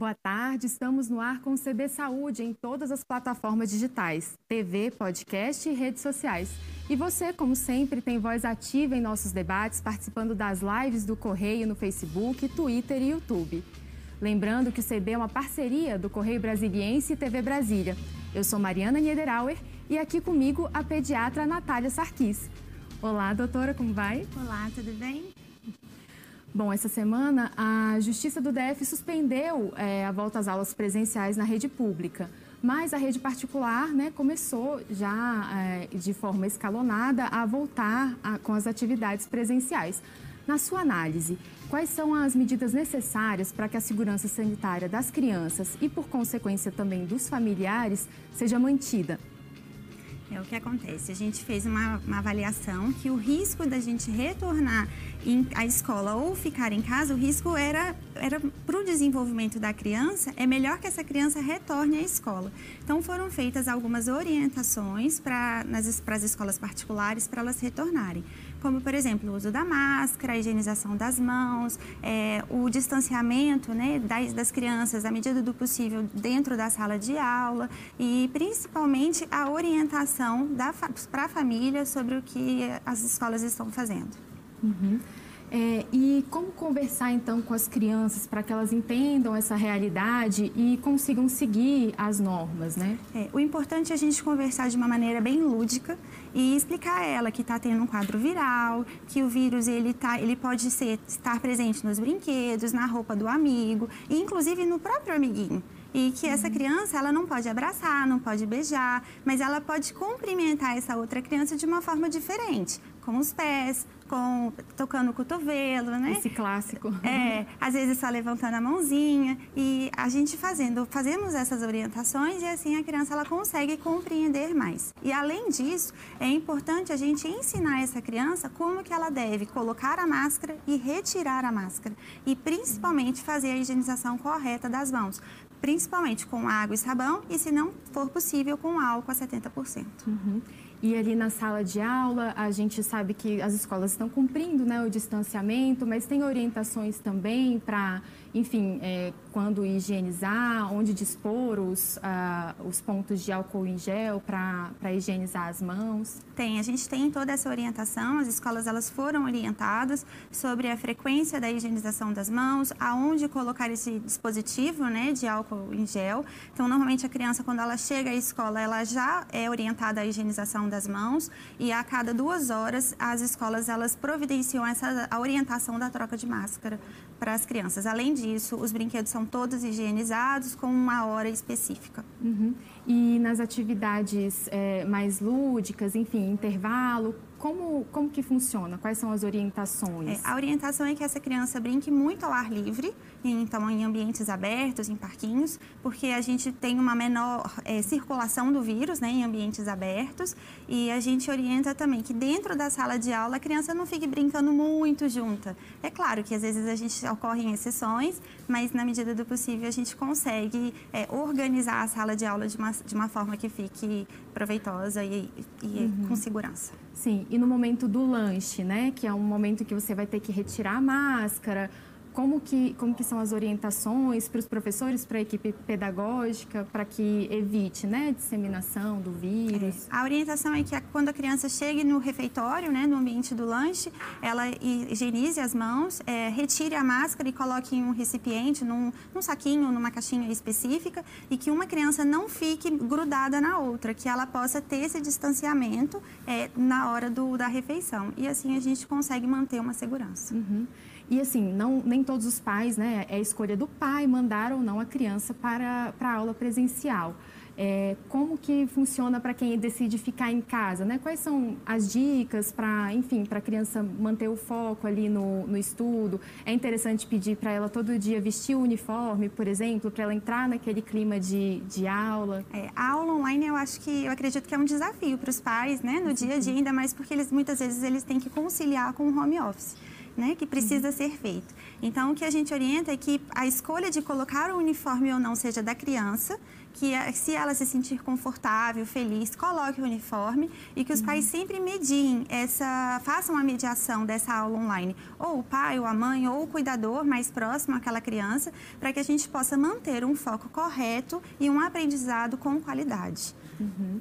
Boa tarde, estamos no ar com o CB Saúde em todas as plataformas digitais, TV, podcast e redes sociais. E você, como sempre, tem voz ativa em nossos debates, participando das lives do Correio no Facebook, Twitter e YouTube. Lembrando que o CB é uma parceria do Correio Brasiliense e TV Brasília. Eu sou Mariana Niederauer e aqui comigo a pediatra Natália Sarkis. Olá, doutora, como vai? Olá, tudo bem? Bom, essa semana a Justiça do DF suspendeu é, a volta às aulas presenciais na rede pública, mas a rede particular né, começou já é, de forma escalonada a voltar a, com as atividades presenciais. Na sua análise, quais são as medidas necessárias para que a segurança sanitária das crianças e, por consequência, também dos familiares seja mantida? É o que acontece. A gente fez uma, uma avaliação que o risco da gente retornar à escola ou ficar em casa, o risco era, era para o desenvolvimento da criança, é melhor que essa criança retorne à escola. Então foram feitas algumas orientações para as escolas particulares para elas retornarem como por exemplo o uso da máscara, a higienização das mãos, é, o distanciamento né, das, das crianças à medida do possível dentro da sala de aula e principalmente a orientação para a família sobre o que as escolas estão fazendo. Uhum. É, e como conversar então com as crianças para que elas entendam essa realidade e consigam seguir as normas, né? É, o importante é a gente conversar de uma maneira bem lúdica e explicar a ela que está tendo um quadro viral, que o vírus ele, tá, ele pode ser, estar presente nos brinquedos, na roupa do amigo e inclusive no próprio amiguinho e que essa uhum. criança ela não pode abraçar, não pode beijar, mas ela pode cumprimentar essa outra criança de uma forma diferente, com os pés, com tocando o cotovelo, né? Esse clássico. É, às vezes só levantando a mãozinha e a gente fazendo, fazemos essas orientações e assim a criança ela consegue compreender mais. E além disso, é importante a gente ensinar essa criança como que ela deve colocar a máscara e retirar a máscara e principalmente fazer a higienização correta das mãos, principalmente com água e sabão e se não for possível com álcool a 70%. Uhum. E ali na sala de aula, a gente sabe que as escolas estão cumprindo né, o distanciamento, mas tem orientações também para enfim, é, quando higienizar, onde dispor os, uh, os pontos de álcool em gel para higienizar as mãos? Tem, a gente tem toda essa orientação, as escolas elas foram orientadas sobre a frequência da higienização das mãos, aonde colocar esse dispositivo né, de álcool em gel. Então, normalmente a criança, quando ela chega à escola, ela já é orientada à higienização das mãos e a cada duas horas as escolas elas providenciam essa, a orientação da troca de máscara para as crianças. Além disso, os brinquedos são todos higienizados com uma hora específica. Uhum. E nas atividades é, mais lúdicas, enfim, intervalo, como, como que funciona? Quais são as orientações? É, a orientação é que essa criança brinque muito ao ar livre, então em ambientes abertos, em parquinhos, porque a gente tem uma menor é, circulação do vírus né, em ambientes abertos e a gente orienta também que dentro da sala de aula a criança não fique brincando muito junta. É claro que às vezes a gente ocorrem exceções, mas na medida do possível a gente consegue é, organizar a sala de aula de uma, de uma forma que fique proveitosa e, e uhum. com segurança. Sim, e no momento do lanche, né, que é um momento que você vai ter que retirar a máscara, como que, como que são as orientações para os professores, para a equipe pedagógica, para que evite né, a disseminação do vírus? É, a orientação é que quando a criança chegue no refeitório, né, no ambiente do lanche, ela higienize as mãos, é, retire a máscara e coloque em um recipiente, num, num saquinho, numa caixinha específica, e que uma criança não fique grudada na outra, que ela possa ter esse distanciamento é, na hora do, da refeição. E assim a gente consegue manter uma segurança. Uhum. E assim, não, nem todos os pais, né? É escolha do pai mandar ou não a criança para, para a aula presencial. É, como que funciona para quem decide ficar em casa, né? Quais são as dicas para, enfim, para a criança manter o foco ali no, no estudo? É interessante pedir para ela todo dia vestir o uniforme, por exemplo, para ela entrar naquele clima de, de aula? É, a aula online eu acho que, eu acredito que é um desafio para os pais, né? No dia a dia, ainda mais porque eles, muitas vezes eles têm que conciliar com o home office. Né, que precisa uhum. ser feito. Então, o que a gente orienta é que a escolha de colocar o uniforme ou não seja da criança, que se ela se sentir confortável, feliz, coloque o uniforme e que os uhum. pais sempre mediem essa, façam a mediação dessa aula online, ou o pai, ou a mãe, ou o cuidador mais próximo àquela criança, para que a gente possa manter um foco correto e um aprendizado com qualidade. Uhum.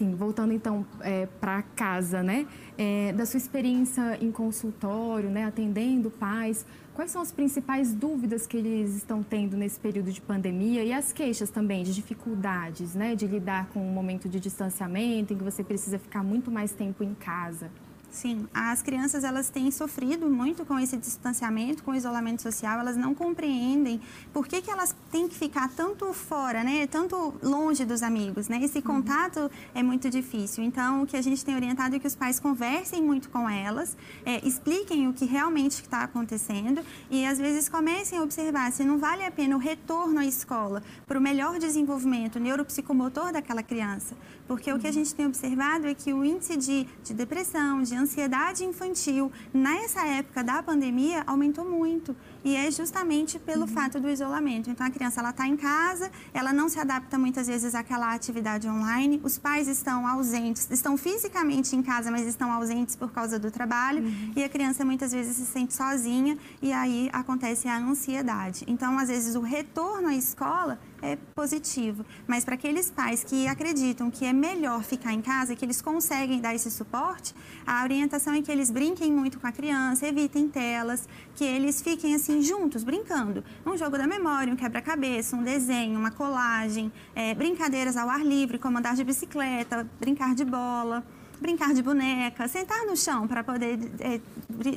Sim, voltando então é, para casa, né? É, da sua experiência em consultório, né, atendendo pais, quais são as principais dúvidas que eles estão tendo nesse período de pandemia e as queixas também de dificuldades, né, de lidar com um momento de distanciamento em que você precisa ficar muito mais tempo em casa? Sim, as crianças elas têm sofrido muito com esse distanciamento, com o isolamento social, elas não compreendem por que, que elas têm que ficar tanto fora, né, tanto longe dos amigos, né? Esse uhum. contato uhum. é muito difícil. Então, o que a gente tem orientado é que os pais conversem muito com elas, é, expliquem o que realmente está acontecendo e às vezes comecem a observar se não vale a pena o retorno à escola para o melhor desenvolvimento neuropsicomotor daquela criança, porque uhum. o que a uhum. gente tem observado é que o índice de, de depressão, de ansiedade infantil nessa época da pandemia aumentou muito e é justamente pelo uhum. fato do isolamento. Então a criança ela está em casa, ela não se adapta muitas vezes àquela atividade online, os pais estão ausentes, estão fisicamente em casa, mas estão ausentes por causa do trabalho uhum. e a criança muitas vezes se sente sozinha e aí acontece a ansiedade. Então às vezes o retorno à escola é positivo. Mas para aqueles pais que acreditam que é melhor ficar em casa, que eles conseguem dar esse suporte, a orientação é que eles brinquem muito com a criança, evitem telas, que eles fiquem assim juntos, brincando. Um jogo da memória, um quebra-cabeça, um desenho, uma colagem, é, brincadeiras ao ar livre, como andar de bicicleta, brincar de bola brincar de boneca, sentar no chão para poder é,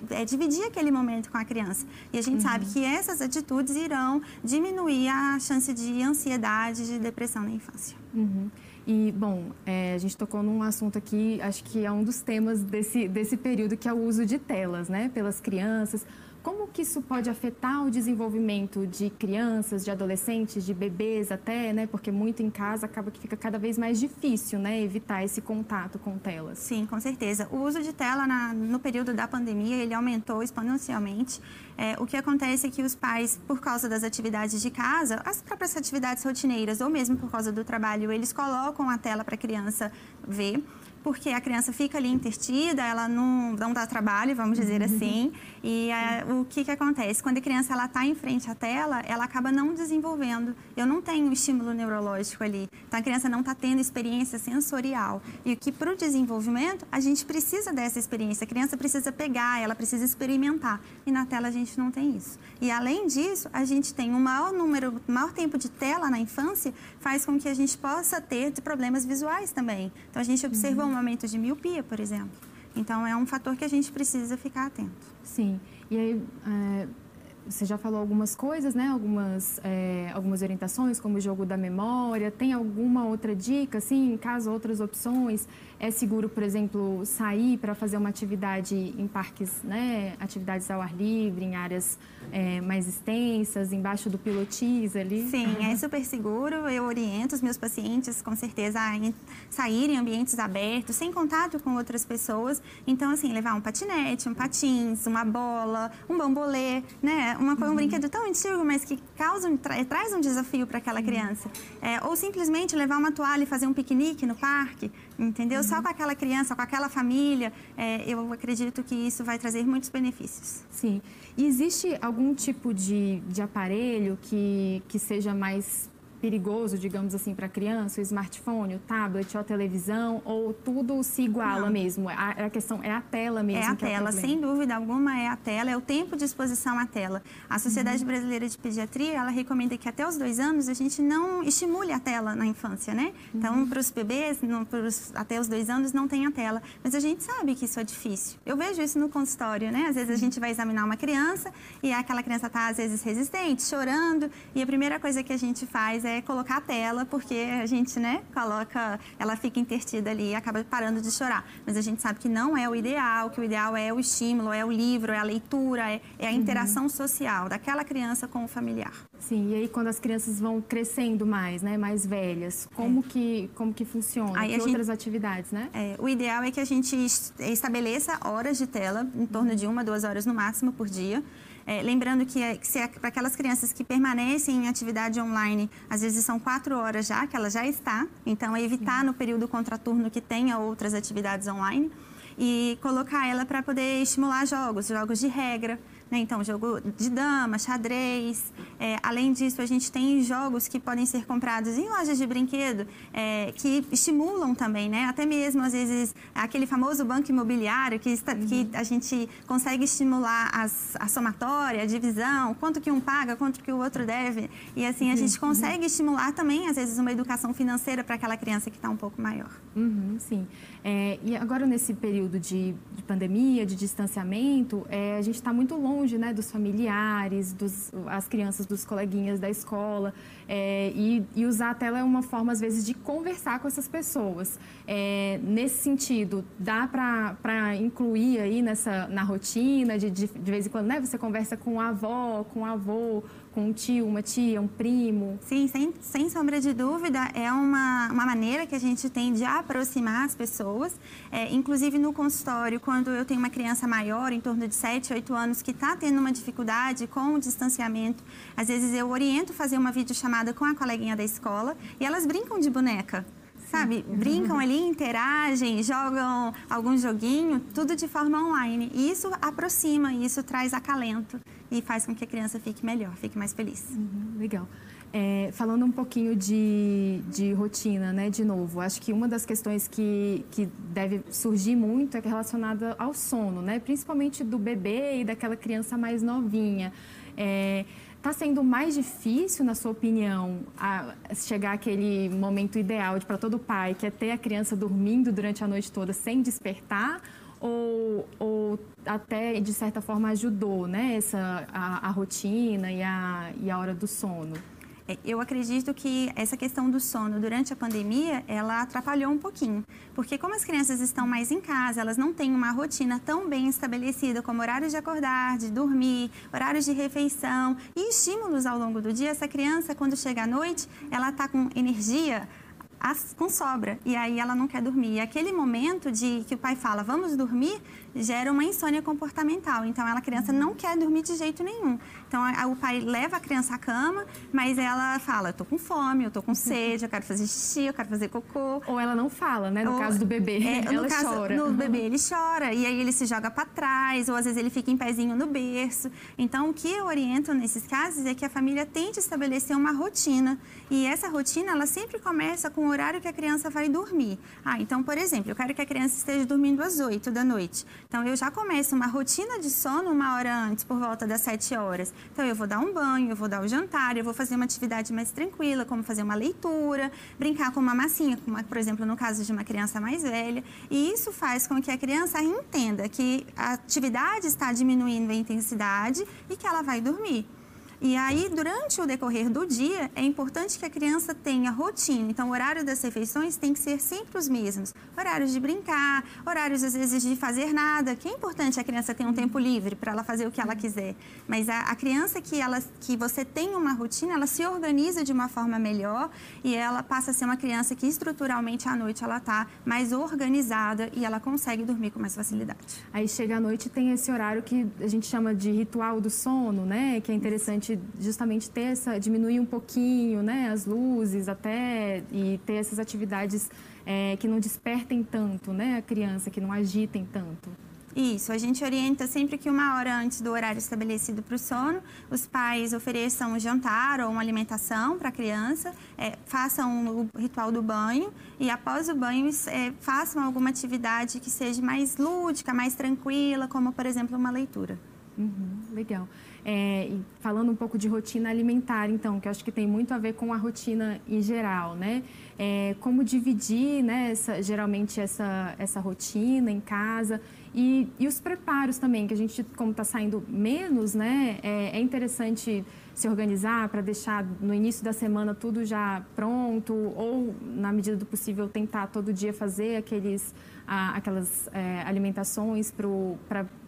é, dividir aquele momento com a criança. E a gente uhum. sabe que essas atitudes irão diminuir a chance de ansiedade, de depressão na infância. Uhum. E, bom, é, a gente tocou num assunto aqui, acho que é um dos temas desse, desse período, que é o uso de telas, né, pelas crianças. Como que isso pode afetar o desenvolvimento de crianças, de adolescentes, de bebês até, né? Porque muito em casa acaba que fica cada vez mais difícil, né? Evitar esse contato com telas. Sim, com certeza. O uso de tela na, no período da pandemia, ele aumentou exponencialmente. É, o que acontece é que os pais, por causa das atividades de casa, as próprias atividades rotineiras, ou mesmo por causa do trabalho, eles colocam a tela para a criança ver porque a criança fica ali intertida, ela não, não dá trabalho, vamos dizer uhum. assim. E é, o que, que acontece? Quando a criança está em frente à tela, ela acaba não desenvolvendo. Eu não tenho estímulo neurológico ali. Então, a criança não está tendo experiência sensorial. E o que, para o desenvolvimento, a gente precisa dessa experiência. A criança precisa pegar, ela precisa experimentar. E na tela a gente não tem isso. E, além disso, a gente tem um maior número, maior tempo de tela na infância, faz com que a gente possa ter problemas visuais também. Então, a gente observa uhum um aumento de miopia, por exemplo. Então, é um fator que a gente precisa ficar atento. Sim. E aí, é, você já falou algumas coisas, né? Algumas, é, algumas orientações, como o jogo da memória. Tem alguma outra dica, assim, caso outras opções? É seguro, por exemplo, sair para fazer uma atividade em parques, né? Atividades ao ar livre, em áreas é, mais extensas, embaixo do pilotis ali? Sim, é super seguro. Eu oriento os meus pacientes, com certeza, a saírem em ambientes abertos, sem contato com outras pessoas. Então, assim, levar um patinete, um patins, uma bola, um bambolê, né? Uma, um uhum. brinquedo tão antigo, mas que causa tra traz um desafio para aquela uhum. criança. É, ou simplesmente levar uma toalha e fazer um piquenique no parque, entendeu? Uhum. Só com aquela criança, com aquela família, é, eu acredito que isso vai trazer muitos benefícios. Sim. E existe algum tipo de, de aparelho que, que seja mais perigoso, digamos assim, para a criança, o smartphone, o tablet ou a televisão, ou tudo se iguala Não. mesmo? A, a, questão é a tela mesmo? É a tela, é sem dúvida alguma é a tela, é o tempo de exposição à tela. A Sociedade uhum. Brasileira de Pediatria, ela recomenda que até os dois anos a gente não estimule a tela na infância, né? Então, uhum. para os bebês, no, pros, até os dois anos não tem a tela. Mas a gente sabe que isso é difícil. Eu vejo isso no consultório, né? Às vezes a gente vai examinar uma criança e aquela criança está, às vezes, resistente, chorando, e a primeira coisa que a gente faz é é colocar a tela, porque a gente, né, coloca, ela fica intertida ali e acaba parando de chorar. Mas a gente sabe que não é o ideal, que o ideal é o estímulo, é o livro, é a leitura, é, é a uhum. interação uhum. social daquela criança com o familiar. Sim, e aí quando as crianças vão crescendo mais, né, mais velhas, como, é. que, como que funciona? Aí que outras gente, atividades, né? É, o ideal é que a gente estabeleça horas de tela, em torno de uma, duas horas no máximo por dia. É, lembrando que, é, que é para aquelas crianças que permanecem em atividade online, às vezes são quatro horas já, que ela já está. Então, é evitar no período contraturno que tenha outras atividades online e colocar ela para poder estimular jogos, jogos de regra. Né? Então, jogo de dama, xadrez. É, além disso, a gente tem jogos que podem ser comprados em lojas de brinquedo é, que estimulam também, né? Até mesmo, às vezes, aquele famoso banco imobiliário que, está, uhum. que a gente consegue estimular as, a somatória, a divisão, quanto que um paga, quanto que o outro deve. E assim, a gente uhum. consegue estimular também, às vezes, uma educação financeira para aquela criança que está um pouco maior. Uhum, sim. É, e agora, nesse período de, de pandemia, de distanciamento, é, a gente está muito longe né, dos familiares, dos, as crianças dos coleguinhas da escola. É, e, e, usar a tela é uma forma, às vezes, de conversar com essas pessoas. É, nesse sentido, dá para incluir aí nessa, na rotina, de, de, de vez em quando, né? Você conversa com a avó, com o avô, com um tio, uma tia, um primo? Sim, sem, sem sombra de dúvida, é uma, uma maneira que a gente tem de aproximar as pessoas. É, inclusive no consultório, quando eu tenho uma criança maior, em torno de 7, 8 anos, que está tendo uma dificuldade com o distanciamento, às vezes eu oriento fazer uma videochamada com a coleguinha da escola e elas brincam de boneca sabe? Brincam ali, interagem, jogam algum joguinho, tudo de forma online. E isso aproxima, isso traz acalento e faz com que a criança fique melhor, fique mais feliz. Uhum, legal. É, falando um pouquinho de, de rotina, né, de novo, acho que uma das questões que, que deve surgir muito é relacionada ao sono, né, principalmente do bebê e daquela criança mais novinha. É, Está sendo mais difícil, na sua opinião, chegar àquele momento ideal para todo pai, que é ter a criança dormindo durante a noite toda sem despertar? Ou, ou até, de certa forma, ajudou né, essa, a, a rotina e a, e a hora do sono? É, eu acredito que essa questão do sono durante a pandemia, ela atrapalhou um pouquinho. Porque como as crianças estão mais em casa, elas não têm uma rotina tão bem estabelecida como horários de acordar, de dormir, horários de refeição e estímulos ao longo do dia, essa criança, quando chega à noite, ela está com energia com sobra e aí ela não quer dormir. E aquele momento de que o pai fala, vamos dormir, gera uma insônia comportamental. Então, ela, a criança não quer dormir de jeito nenhum. Então, a, o pai leva a criança à cama, mas ela fala, eu tô com fome, eu tô com sede, eu quero fazer xixi, eu quero fazer cocô. Ou ela não fala, né? No ou, caso do bebê, é, ela no caso, chora. No bebê, ele chora. E aí, ele se joga para trás, ou às vezes ele fica em pezinho no berço. Então, o que eu oriento nesses casos é que a família tente estabelecer uma rotina. E essa rotina, ela sempre começa com o horário que a criança vai dormir. Ah, então, por exemplo, eu quero que a criança esteja dormindo às 8 da noite. Então, eu já começo uma rotina de sono uma hora antes, por volta das 7 horas. Então, eu vou dar um banho, eu vou dar o jantar, eu vou fazer uma atividade mais tranquila, como fazer uma leitura, brincar com uma massinha, como, por exemplo, no caso de uma criança mais velha. E isso faz com que a criança entenda que a atividade está diminuindo a intensidade e que ela vai dormir. E aí, durante o decorrer do dia, é importante que a criança tenha rotina. Então, o horário das refeições tem que ser sempre os mesmos. Horários de brincar, horários, às vezes, de fazer nada, que é importante a criança ter um tempo livre para ela fazer o que ela quiser. Mas a, a, criança que, ela, que você tem uma rotina, ela se organiza de uma forma melhor e ela passa a ser uma criança que, estruturalmente, à noite, ela está mais organizada e ela consegue dormir com mais facilidade. Aí, chega à noite, tem esse horário que a gente chama de ritual do sono, né? Que é interessante justamente ter essa, diminuir um pouquinho, né, as luzes até e ter essas atividades é, que não despertem tanto, né, a criança, que não agitem tanto. Isso, a gente orienta sempre que uma hora antes do horário estabelecido para o sono, os pais ofereçam um jantar ou uma alimentação para a criança, é, façam o ritual do banho e após o banho é, façam alguma atividade que seja mais lúdica, mais tranquila, como por exemplo uma leitura. Uhum, legal. É, falando um pouco de rotina alimentar, então, que eu acho que tem muito a ver com a rotina em geral, né? É, como dividir, né, essa, geralmente, essa, essa rotina em casa E, e os preparos também, que a gente, como está saindo menos, né, é, é interessante se organizar para deixar no início da semana tudo já pronto ou, na medida do possível, tentar todo dia fazer aqueles, ah, aquelas é, alimentações para o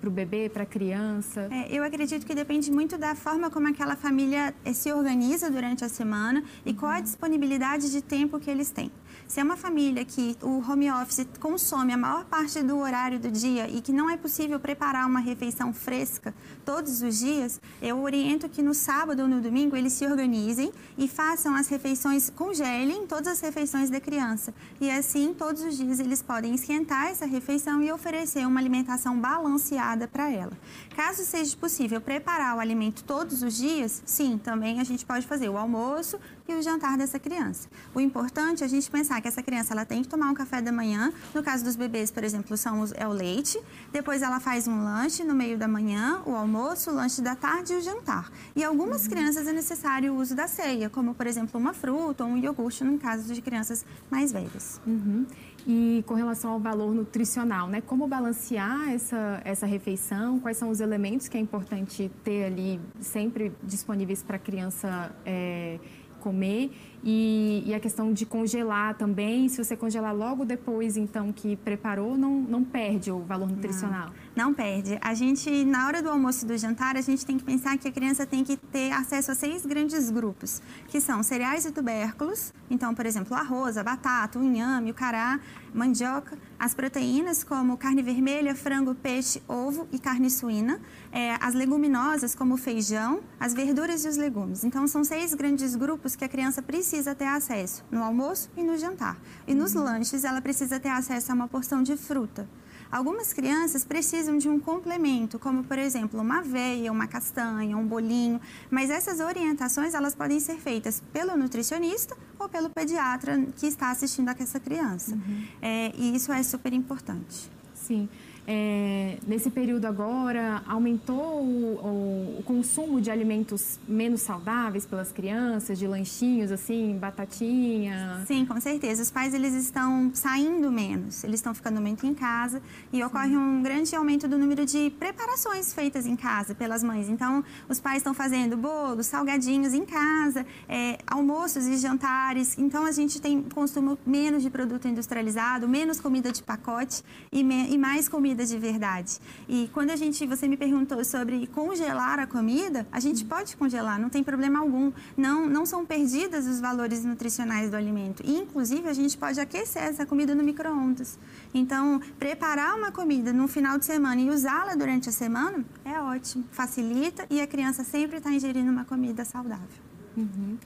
bebê, para a criança? É, eu acredito que depende muito da forma como aquela família eh, se organiza durante a semana e qual a disponibilidade de tempo que eles têm. Se é uma família que o home office consome a maior parte do horário do dia e que não é possível preparar uma refeição fresca todos os dias, eu oriento que no sábado ou no domingo eles se organizem e façam as refeições, congelem todas as refeições da criança. E assim, todos os dias eles podem esquentar essa refeição e oferecer uma alimentação balanceada para ela. Caso seja possível preparar o alimento todos os dias, sim, também a gente pode fazer o almoço e o jantar dessa criança. O importante é a gente pensar que essa criança ela tem que tomar um café da manhã. No caso dos bebês, por exemplo, são os, é o leite. Depois ela faz um lanche no meio da manhã, o almoço, o lanche da tarde e o jantar. E algumas uhum. crianças é necessário o uso da ceia, como por exemplo uma fruta ou um iogurte no caso de crianças mais velhas. Uhum. E com relação ao valor nutricional, né? Como balancear essa, essa refeição? Quais são os elementos que é importante ter ali sempre disponíveis para a criança é, comer e, e, a questão de congelar também, se você congelar logo depois, então, que preparou, não, não perde o valor nutricional. Não, não perde. A gente, na hora do almoço e do jantar, a gente tem que pensar que a criança tem que ter acesso a seis grandes grupos, que são cereais e tubérculos, então, por exemplo, arroz, a batata, o inhame, o cará, mandioca, as proteínas como carne vermelha, frango, peixe, ovo e carne suína, é, as leguminosas como feijão, as verduras e os legumes. Então, são seis grandes grupos que a criança precisa precisa ter acesso no almoço e no jantar. E nos uhum. lanches, ela precisa ter acesso a uma porção de fruta. Algumas crianças precisam de um complemento, como por exemplo uma aveia, uma castanha, um bolinho, mas essas orientações elas podem ser feitas pelo nutricionista ou pelo pediatra que está assistindo a essa criança. Uhum. É, e isso é super importante. Sim. É, nesse período agora, aumentou o, o, o, consumo de alimentos menos saudáveis pelas crianças, de lanchinhos, assim, batatinha? Sim, com certeza. Os pais, eles estão saindo menos, eles estão ficando muito em casa e ocorre Sim. um grande aumento do número de preparações feitas em casa pelas mães. Então, os pais estão fazendo bolos, salgadinhos em casa, é, almoços e jantares. Então, a gente tem consumo menos de produto industrializado, menos comida de pacote e, me, e mais comida comida de verdade. E quando a gente, você me perguntou sobre congelar a comida, a gente pode congelar, não tem problema algum. Não, não são perdidas os valores nutricionais do alimento. E, inclusive, a gente pode aquecer essa comida no micro-ondas. Então, preparar uma comida no final de semana e usá-la durante a semana é ótimo, facilita e a criança sempre está ingerindo uma comida saudável. Uhum.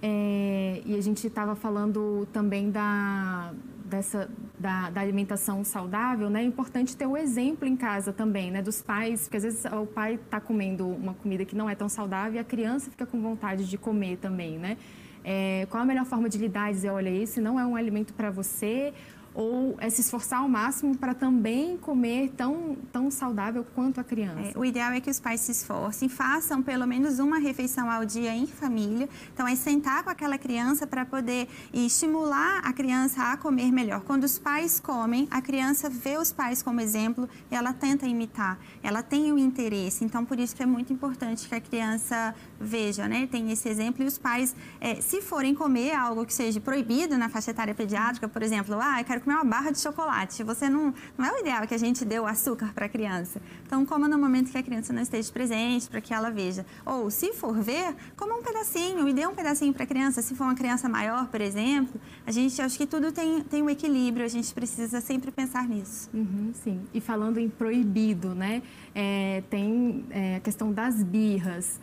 É, e a gente estava falando também da, dessa, da, da, alimentação saudável, né, é importante ter o exemplo em casa também, né, dos pais, porque às vezes o pai está comendo uma comida que não é tão saudável e a criança fica com vontade de comer também, né? É, qual a melhor forma de lidar? Dizer, olha, esse não é um alimento para você, ou é se esforçar ao máximo para também comer tão, tão saudável quanto a criança? É, o ideal é que os pais se esforcem, façam pelo menos uma refeição ao dia em família. Então, é sentar com aquela criança para poder estimular a criança a comer melhor. Quando os pais comem, a criança vê os pais como exemplo e ela tenta imitar. Ela tem o interesse. Então, por isso que é muito importante que a criança veja, né? Tem esse exemplo e os pais, é, se forem comer algo que seja proibido na faixa etária pediátrica, por exemplo, ah, eu quero comer uma barra de chocolate. Você não, não é o ideal que a gente dê o açúcar para a criança. Então, coma no momento que a criança não esteja presente, para que ela veja. Ou, se for ver, coma um pedacinho e dê um pedacinho para a criança. Se for uma criança maior, por exemplo, a gente acho que tudo tem, tem um equilíbrio. A gente precisa sempre pensar nisso. Uhum, sim. E falando em proibido, né? É, tem é, a questão das birras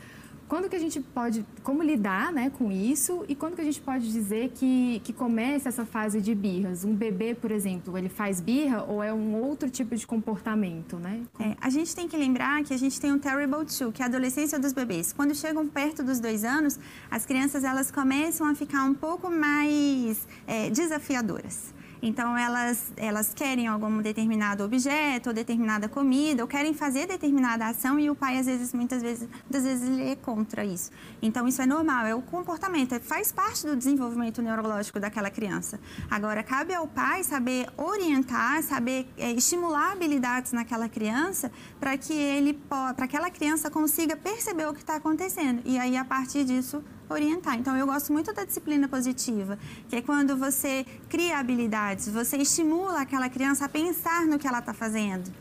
quando que a gente pode, como lidar né, com isso e quando que a gente pode dizer que, que começa essa fase de birras? Um bebê, por exemplo, ele faz birra ou é um outro tipo de comportamento, né? É, a gente tem que lembrar que a gente tem um terrible two, que é a adolescência dos bebês. Quando chegam perto dos dois anos, as crianças elas começam a ficar um pouco mais é, desafiadoras. Então, elas, elas querem algum determinado objeto, ou determinada comida, ou querem fazer determinada ação e o pai, às vezes, muitas vezes, muitas vezes ele é contra isso. Então, isso é normal, é o comportamento, é, faz parte do desenvolvimento neurológico daquela criança. Agora, cabe ao pai saber orientar, saber é, estimular habilidades naquela criança para que ele para aquela criança consiga perceber o que está acontecendo. E aí, a partir disso, orientar. Então, eu gosto muito da disciplina positiva, que é quando você cria habilidades, você estimula aquela criança a pensar no que ela está fazendo.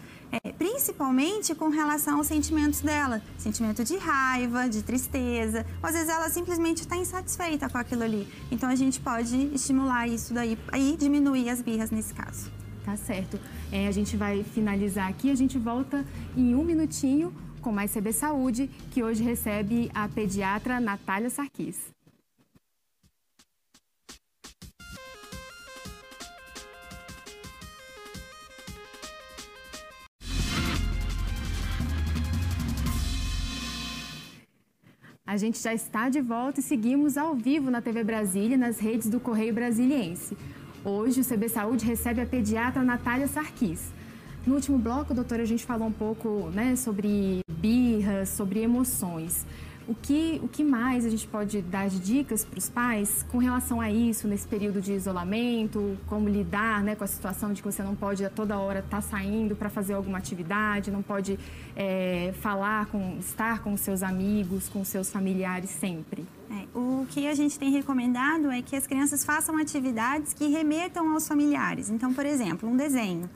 É, principalmente com relação aos sentimentos dela, sentimento de raiva, de tristeza, ou às vezes ela simplesmente está insatisfeita com aquilo ali. Então a gente pode estimular isso daí, aí diminuir as birras nesse caso. Tá certo. É, a gente vai finalizar aqui, a gente volta em um minutinho com Mais CB Saúde, que hoje recebe a pediatra Natália Sarquis. A gente já está de volta e seguimos ao vivo na TV Brasília, nas redes do Correio Brasiliense. Hoje o CB Saúde recebe a pediatra Natália Sarquis. No último bloco, doutora, a gente falou um pouco né, sobre birras, sobre emoções. O que, o que mais a gente pode dar de dicas para os pais com relação a isso, nesse período de isolamento, como lidar né, com a situação de que você não pode a toda hora estar tá saindo para fazer alguma atividade, não pode é, falar, com, estar com seus amigos, com seus familiares sempre? É, o que a gente tem recomendado é que as crianças façam atividades que remetam aos familiares. Então, por exemplo, um desenho.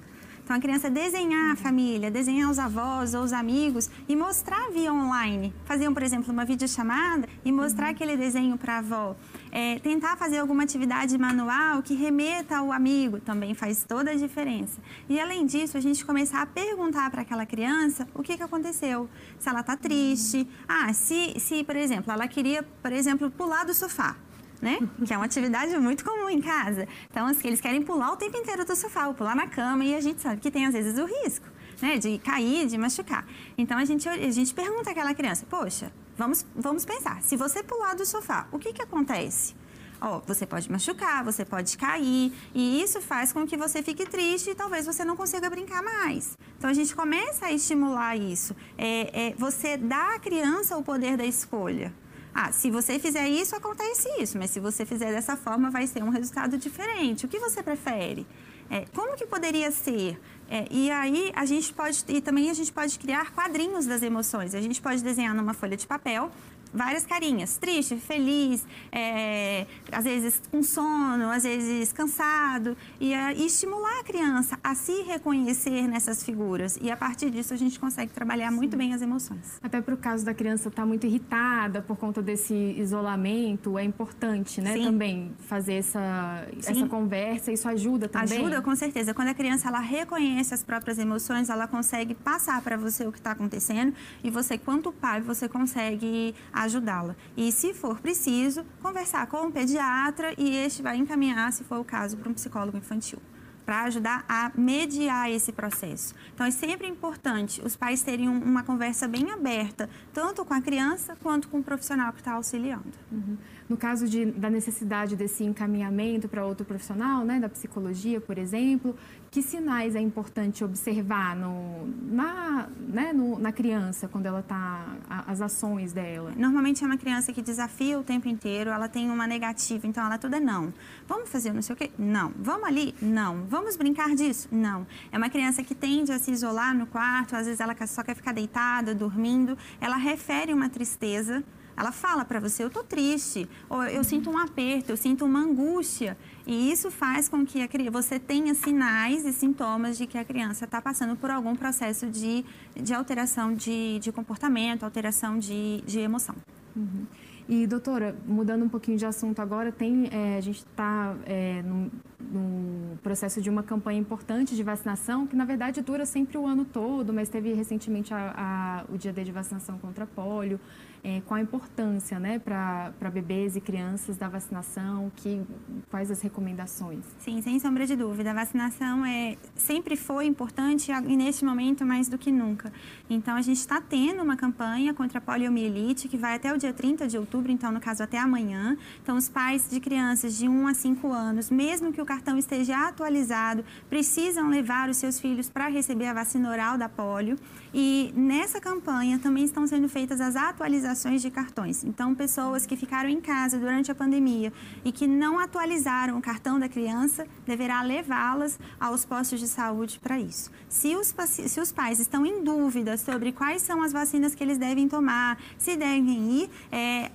Então, a criança desenhar a família, desenhar os avós ou os amigos e mostrar via online. Fazer, por exemplo, uma videochamada e mostrar uhum. aquele desenho para a avó. É, tentar fazer alguma atividade manual que remeta ao amigo também faz toda a diferença. E, além disso, a gente começar a perguntar para aquela criança o que, que aconteceu. Se ela está triste. Ah, se, se, por exemplo, ela queria, por exemplo, pular do sofá né? Que é uma atividade muito comum em casa. Então, assim, eles querem pular o tempo inteiro do sofá, ou pular na cama, e a gente sabe que tem, às vezes, o risco, né? De cair, de machucar. Então, a gente, a gente pergunta àquela criança, poxa, vamos, vamos pensar, se você pular do sofá, o que que acontece? Ó, você pode machucar, você pode cair, e isso faz com que você fique triste e talvez você não consiga brincar mais. Então a gente começa a estimular isso. É, é, você dá à criança o poder da escolha. Ah, se você fizer isso, acontece isso, mas se você fizer dessa forma, vai ser um resultado diferente. O que você prefere? É, como que poderia ser? É, e aí a gente pode e também a gente pode criar quadrinhos das emoções. A gente pode desenhar numa folha de papel várias carinhas, triste, feliz, é, às vezes com sono, às vezes cansado, e, e, estimular a criança a se reconhecer nessas figuras. E a partir disso a gente consegue trabalhar Sim. muito bem as emoções. Até para o caso da criança estar tá muito irritada por conta desse isolamento, é importante, né? Sim. Também fazer essa, essa conversa, isso ajuda também. Ajuda, com certeza. Quando a criança ela reconhece as próprias emoções, ela consegue passar para você o que está acontecendo e você, quanto pai, você consegue ajudá-la. E, se for preciso, conversar com um pediatra e este vai encaminhar, se for o caso, para um psicólogo infantil para ajudar a mediar esse processo. Então, é sempre importante os pais terem uma conversa bem aberta, tanto com a criança quanto com o profissional que está auxiliando. Uhum. No caso de, da necessidade desse encaminhamento para outro profissional, né, da psicologia, por exemplo, que sinais é importante observar no, na, né, no, na criança, quando ela está, as ações dela? Normalmente é uma criança que desafia o tempo inteiro, ela tem uma negativa, então ela tudo é não. Vamos fazer não sei o quê? Não. Vamos ali? Não. Vamos brincar disso? Não. É uma criança que tende a se isolar no quarto, às vezes ela só quer ficar deitada, dormindo, ela refere uma tristeza, ela fala para você, eu tô triste, ou eu sinto um aperto, eu sinto uma angústia. E isso faz com que a, você tenha sinais e sintomas de que a criança está passando por algum processo de, de alteração de, de comportamento, alteração de, de emoção. Uhum. E, doutora, mudando um pouquinho de assunto agora, tem, é, a gente está é, no, processo de uma campanha importante de vacinação, que na verdade dura sempre o ano todo, mas teve recentemente a, a o dia D de vacinação contra polio é, qual a importância né, para bebês e crianças da vacinação, que, quais as recomendações? Sim, sem sombra de dúvida. A vacinação é, sempre foi importante e neste momento mais do que nunca. Então, a gente está tendo uma campanha contra a poliomielite que vai até o dia 30 de outubro, então, no caso, até amanhã. Então, os pais de crianças de 1 a 5 anos, mesmo que o cartão esteja atualizado, precisam levar os seus filhos para receber a vacina oral da polio. E nessa campanha também estão sendo feitas as atualizações de cartões. Então, pessoas que ficaram em casa durante a pandemia e que não atualizaram o cartão da criança, deverá levá-las aos postos de saúde para isso. Se os, se os pais estão em dúvida sobre quais são as vacinas que eles devem tomar, se devem ir, é,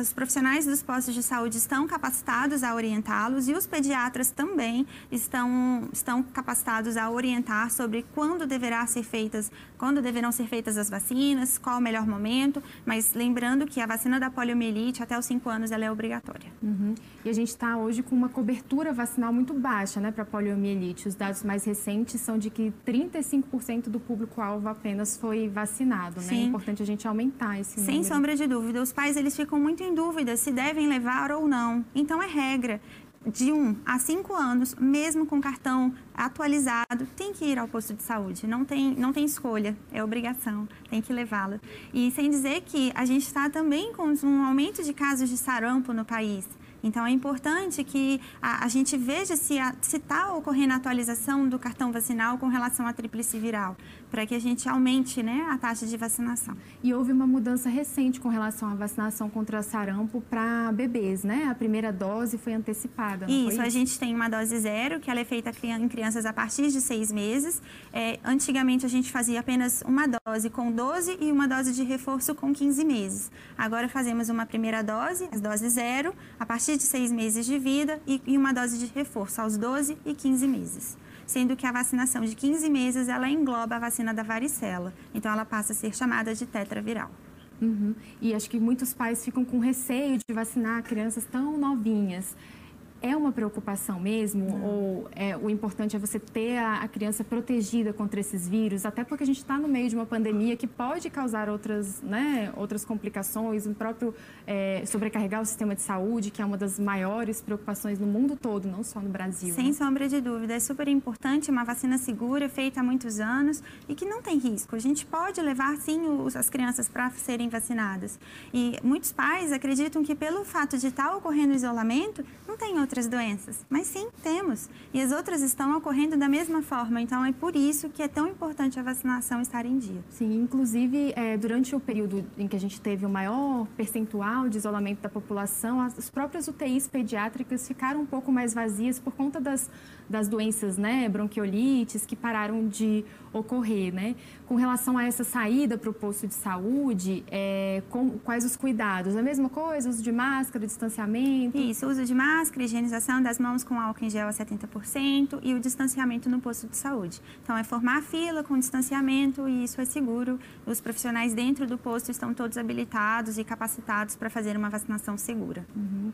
os profissionais dos postos de saúde estão capacitados a orientá-los e os pediatras também estão, estão capacitados a orientar sobre quando deverá ser feitas quando deverão ser feitas as vacinas, qual o melhor momento, mas lembrando que a vacina da poliomielite até os 5 anos ela é obrigatória. Uhum. E a gente está hoje com uma cobertura vacinal muito baixa né, para poliomielite. Os dados mais recentes são de que 35% do público-alvo apenas foi vacinado. Né? É importante a gente aumentar esse número. Sem sombra de dúvida. Os pais eles ficam muito em dúvida se devem levar ou não. Então é regra de 1 a 5 anos, mesmo com cartão atualizado, tem que ir ao posto de saúde. Não tem, não tem escolha, é obrigação, tem que levá-lo. E sem dizer que a gente está também com um aumento de casos de sarampo no país. Então, é importante que a, a gente veja se está ocorrendo a atualização do cartão vacinal com relação à tríplice viral para que a gente aumente né, a taxa de vacinação. E houve uma mudança recente com relação à vacinação contra sarampo para bebês, né? A primeira dose foi antecipada. Isso, isso, a gente tem uma dose zero, que ela é feita em crianças a partir de seis meses. É, antigamente a gente fazia apenas uma dose com 12 e uma dose de reforço com 15 meses. Agora fazemos uma primeira dose, a dose zero, a partir de seis meses de vida e, e uma dose de reforço aos 12 e 15 meses sendo que a vacinação de 15 meses ela engloba a vacina da varicela. Então ela passa a ser chamada de tetraviral. Uhum. E acho que muitos pais ficam com receio de vacinar crianças tão novinhas é uma preocupação mesmo? Não. Ou é, o importante é você ter a, a, criança protegida contra esses vírus? Até porque a gente está no meio de uma pandemia que pode causar outras, né, outras complicações, o próprio é, sobrecarregar o sistema de saúde, que é uma das maiores preocupações no mundo todo, não só no Brasil. Sem né? sombra de dúvida. É super importante uma vacina segura, feita há muitos anos e que não tem risco. A gente pode levar, sim, os, as crianças para serem vacinadas. E muitos pais acreditam que pelo fato de estar tá ocorrendo isolamento, não tem outras doenças. Mas sim, temos. E as outras estão ocorrendo da mesma forma. Então, é por isso que é tão importante a vacinação estar em dia. Sim, inclusive, é, durante o período em que a gente teve o maior percentual de isolamento da população, as próprias UTIs pediátricas ficaram um pouco mais vazias por conta das, das doenças, né, bronquiolites, que pararam de ocorrer, né? Com relação a essa saída para o posto de saúde, é, com, quais os cuidados? A mesma coisa, uso de máscara, distanciamento? Isso, uso de máscara, higienização das mãos com álcool em gel a 70% e o distanciamento no posto de saúde. Então, é formar fila com distanciamento e isso é seguro. Os profissionais dentro do posto estão todos habilitados e capacitados para fazer uma vacinação segura. Uhum.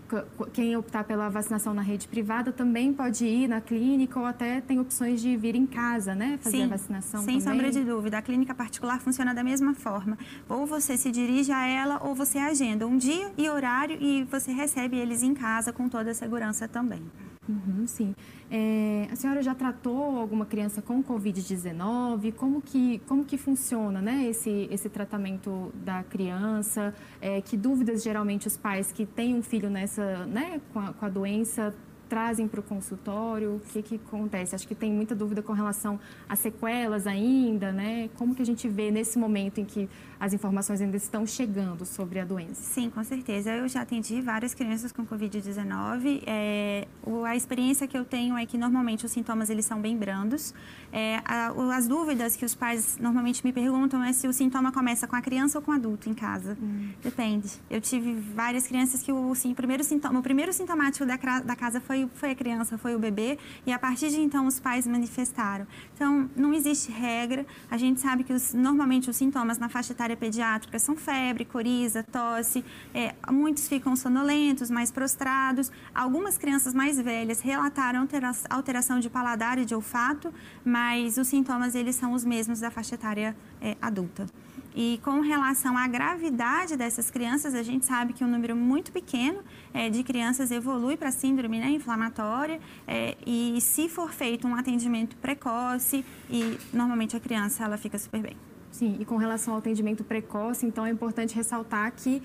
Quem optar pela vacinação na rede privada também pode ir na clínica ou até tem opções de vir em casa, né? Fazer Sim, a vacinação sem também. sombra de dúvida a clínica particular funciona da mesma forma. Ou você se dirige a ela ou você agenda um dia e horário e você recebe eles em casa com toda a segurança também. Uhum, sim. É, a senhora já tratou alguma criança com Covid-19? Como que, como que funciona né, esse, esse tratamento da criança? É, que dúvidas geralmente os pais que têm um filho nessa, né, com, a, com a doença trazem para o consultório? O que, que acontece? Acho que tem muita dúvida com relação às sequelas ainda, né? Como que a gente vê nesse momento em que as informações ainda estão chegando sobre a doença? Sim, com certeza. Eu já atendi várias crianças com Covid-19. É, a experiência que eu tenho é que normalmente os sintomas eles são bem brandos. É, a, as dúvidas que os pais normalmente me perguntam é se o sintoma começa com a criança ou com o adulto em casa. Hum. Depende. Eu tive várias crianças que o, sim, o primeiro sintoma, o primeiro sintomático da, da casa foi, foi a criança, foi o bebê, e a partir de então os pais manifestaram. Então, não existe regra. A gente sabe que os, normalmente os sintomas na faixa etária pediátrica são febre, coriza, tosse. É, muitos ficam sonolentos, mais prostrados. Algumas crianças mais velhas relataram alteração de paladar e de olfato, mas os sintomas eles são os mesmos da faixa etária é, adulta. E com relação à gravidade dessas crianças, a gente sabe que um número muito pequeno é, de crianças evolui para síndrome né, inflamatória é, e se for feito um atendimento precoce e normalmente a criança ela fica super bem. Sim, e com relação ao atendimento precoce, então é importante ressaltar que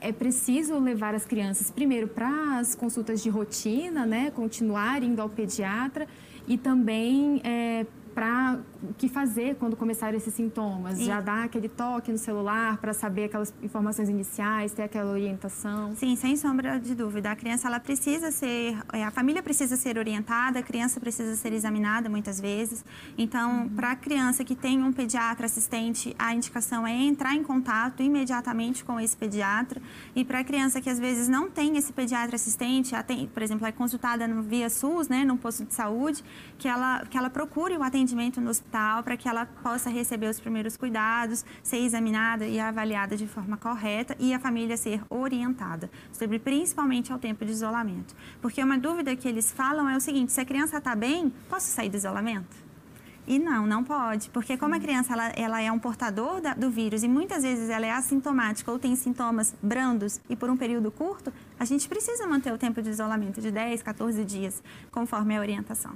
é preciso levar as crianças primeiro para as consultas de rotina, né, continuar indo ao pediatra e também é, para o que fazer quando começar esses sintomas. E... Já dar aquele toque no celular para saber aquelas informações iniciais, ter aquela orientação. Sim, sem sombra de dúvida. A criança ela precisa ser, é, a família precisa ser orientada, a criança precisa ser examinada muitas vezes. Então, uhum. para a criança que tem um pediatra assistente, a indicação é entrar em contato imediatamente com esse pediatra. E para a criança que às vezes não tem esse pediatra assistente, por exemplo, é consultada no via SUS, né, no posto de saúde, que ela que ela procure o atendimento atendimento no hospital para que ela possa receber os primeiros cuidados, ser examinada e avaliada de forma correta e a família ser orientada sobre principalmente ao tempo de isolamento. Porque uma dúvida que eles falam é o seguinte: se a criança está bem, posso sair do isolamento? E não, não pode, porque como a criança ela, ela é um portador da, do vírus e muitas vezes ela é assintomática ou tem sintomas brandos e por um período curto, a gente precisa manter o tempo de isolamento de 10, 14 dias, conforme a orientação.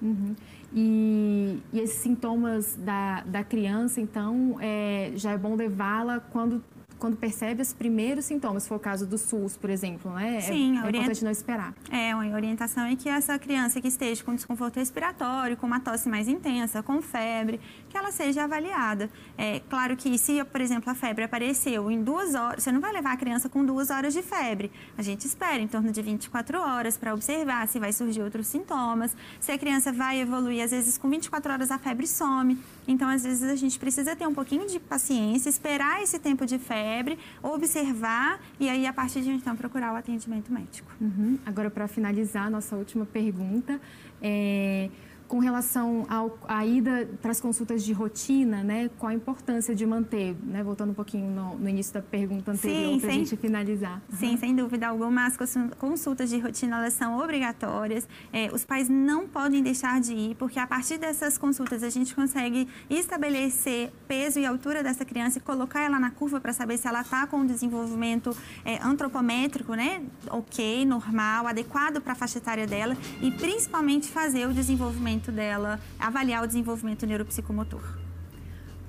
Uhum. E, e, esses sintomas da, da criança, então, é, já é bom levá-la quando quando percebe os primeiros sintomas, se for o caso do SUS, por exemplo, né? É, Sim, é, é importante não esperar. É, a orientação é que essa criança que esteja com desconforto respiratório, com uma tosse mais intensa, com febre, que ela seja avaliada. É claro que se, por exemplo, a febre apareceu em duas horas, você não vai levar a criança com duas horas de febre. A gente espera em torno de 24 horas para observar se vai surgir outros sintomas, se a criança vai evoluir, às vezes com 24 horas a febre some. Então, às vezes a gente precisa ter um pouquinho de paciência, esperar esse tempo de febre observar e aí, a partir de então, procurar o atendimento médico. Uhum. Agora, para finalizar, nossa última pergunta. É com relação ao, à ida para as consultas de rotina, né, qual a importância de manter, né, voltando um pouquinho no, no início da pergunta anterior para a gente finalizar. Sim, uhum. sem dúvida alguma, as consultas de rotina elas são obrigatórias, é, os pais não podem deixar de ir, porque a partir dessas consultas a gente consegue estabelecer peso e altura dessa criança e colocar ela na curva para saber se ela está com o desenvolvimento é, antropométrico, né, ok, normal, adequado para a faixa etária dela e principalmente fazer o desenvolvimento desenvolvimento dela, avaliar o desenvolvimento neuropsicomotor.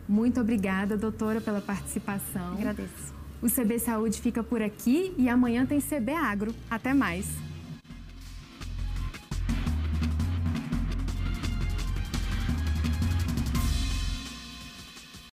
Muito obrigada, doutora, pela participação. Agradeço. O CB Saúde fica por aqui e amanhã tem CB Agro. Até mais.